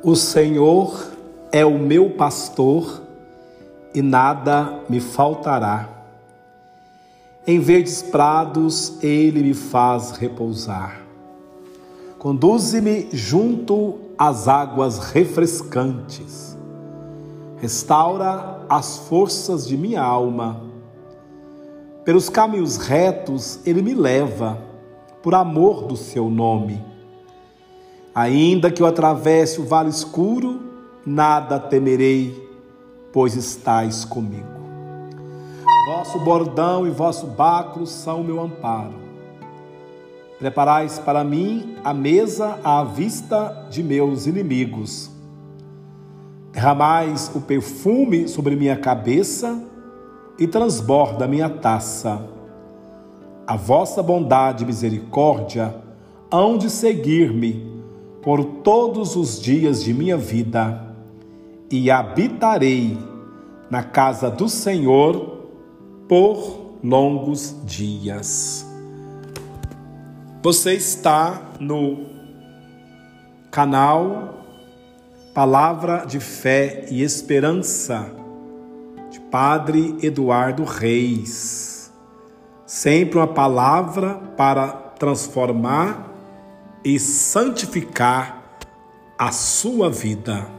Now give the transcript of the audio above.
O Senhor é o meu pastor e nada me faltará. Em verdes prados ele me faz repousar. Conduze-me junto às águas refrescantes. Restaura as forças de minha alma. Pelos caminhos retos ele me leva, por amor do seu nome. Ainda que eu atravesse o vale escuro, nada temerei, pois estais comigo. Vosso bordão e vosso báculo são meu amparo. Preparais para mim a mesa à vista de meus inimigos. Derramais o perfume sobre minha cabeça e transborda minha taça. A vossa bondade e misericórdia hão de seguir-me por todos os dias de minha vida e habitarei na casa do Senhor por longos dias. Você está no canal Palavra de Fé e Esperança de Padre Eduardo Reis. Sempre uma palavra para transformar e santificar a sua vida.